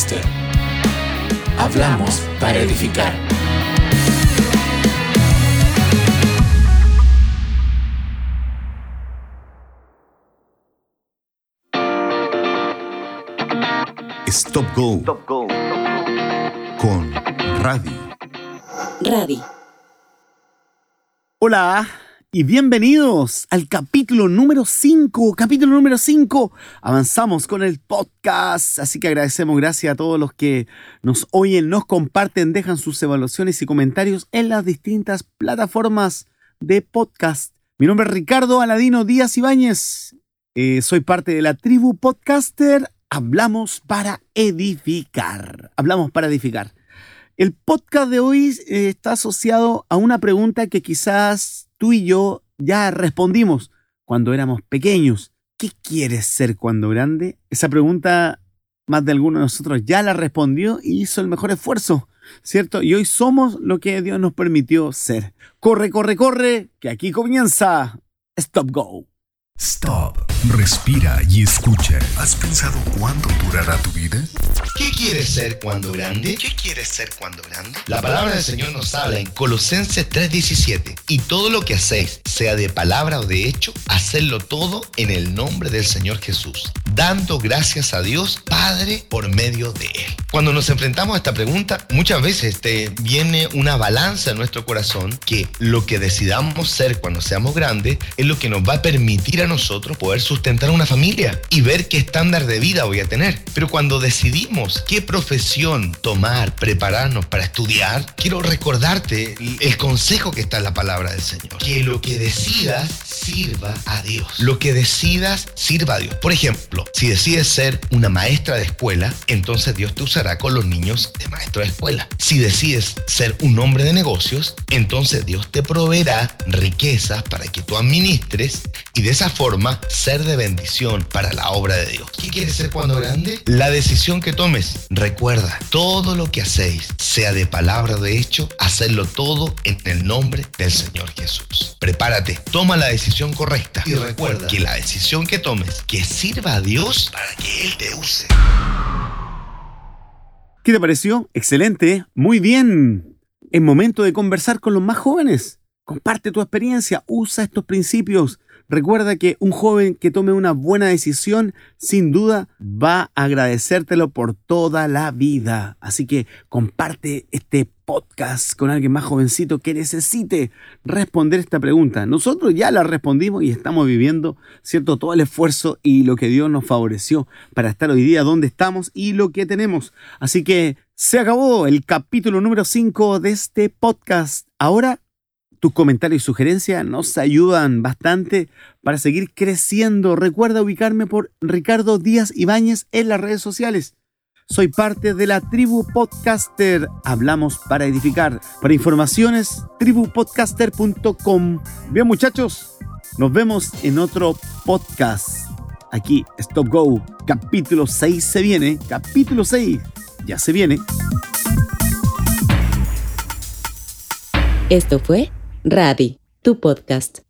Podcaster. Hablamos para edificar. Stop Go. Con Radi. Radi. Hola y bienvenidos al capítulo número 5. Capítulo número 5. Avanzamos con el podcast, así que agradecemos gracias a todos los que nos oyen, nos comparten, dejan sus evaluaciones y comentarios en las distintas plataformas de podcast. Mi nombre es Ricardo Aladino Díaz Ibáñez. Eh, soy parte de la tribu podcaster. Hablamos para edificar. Hablamos para edificar. El podcast de hoy eh, está asociado a una pregunta que quizás tú y yo ya respondimos cuando éramos pequeños. ¿Qué quieres ser cuando grande? Esa pregunta más de alguno de nosotros ya la respondió y hizo el mejor esfuerzo, ¿cierto? Y hoy somos lo que Dios nos permitió ser. Corre, corre, corre, que aquí comienza Stop Go. Stop. Respira y escucha. ¿Has pensado cuánto durará tu vida? ¿Qué quieres ser cuando grande? ¿Qué quieres ser cuando grande? La palabra del Señor nos habla en Colosenses 3:17. Y todo lo que hacéis, sea de palabra o de hecho, hacedlo todo en el nombre del Señor Jesús, dando gracias a Dios Padre por medio de Él. Cuando nos enfrentamos a esta pregunta, muchas veces te viene una balanza en nuestro corazón que lo que decidamos ser cuando seamos grandes es lo que nos va a permitir a nosotros poder sustentar una familia y ver qué estándar de vida voy a tener. Pero cuando decidimos qué profesión tomar, prepararnos para estudiar, quiero recordarte el consejo que está en la palabra del Señor. Que lo que decidas sirva a Dios. Lo que decidas sirva a Dios. Por ejemplo, si decides ser una maestra de escuela, entonces Dios te usará con los niños de maestro de escuela. Si decides ser un hombre de negocios, entonces Dios te proveerá riquezas para que tú administres y de esa forma ser de bendición para la obra de Dios. ¿Qué quieres ser cuando grande? La decisión que tomes. Recuerda, todo lo que hacéis, sea de palabra o de hecho, hacerlo todo en el nombre del Señor Jesús. Prepárate, toma la decisión correcta y recuerda que la decisión que tomes, que sirva a Dios para que Él te use. ¿Qué te pareció? Excelente, muy bien. Es momento de conversar con los más jóvenes. Comparte tu experiencia, usa estos principios. Recuerda que un joven que tome una buena decisión, sin duda, va a agradecértelo por toda la vida. Así que comparte este podcast con alguien más jovencito que necesite responder esta pregunta. Nosotros ya la respondimos y estamos viviendo, ¿cierto? Todo el esfuerzo y lo que Dios nos favoreció para estar hoy día donde estamos y lo que tenemos. Así que se acabó el capítulo número 5 de este podcast. Ahora tus comentarios y sugerencias nos ayudan bastante para seguir creciendo. Recuerda ubicarme por Ricardo Díaz Ibáñez en las redes sociales. Soy parte de la tribu podcaster. Hablamos para edificar. Para informaciones, tribupodcaster.com. Bien muchachos, nos vemos en otro podcast. Aquí, Stop Go, capítulo 6 se viene. Capítulo 6 ya se viene. Esto fue Radi, tu podcast.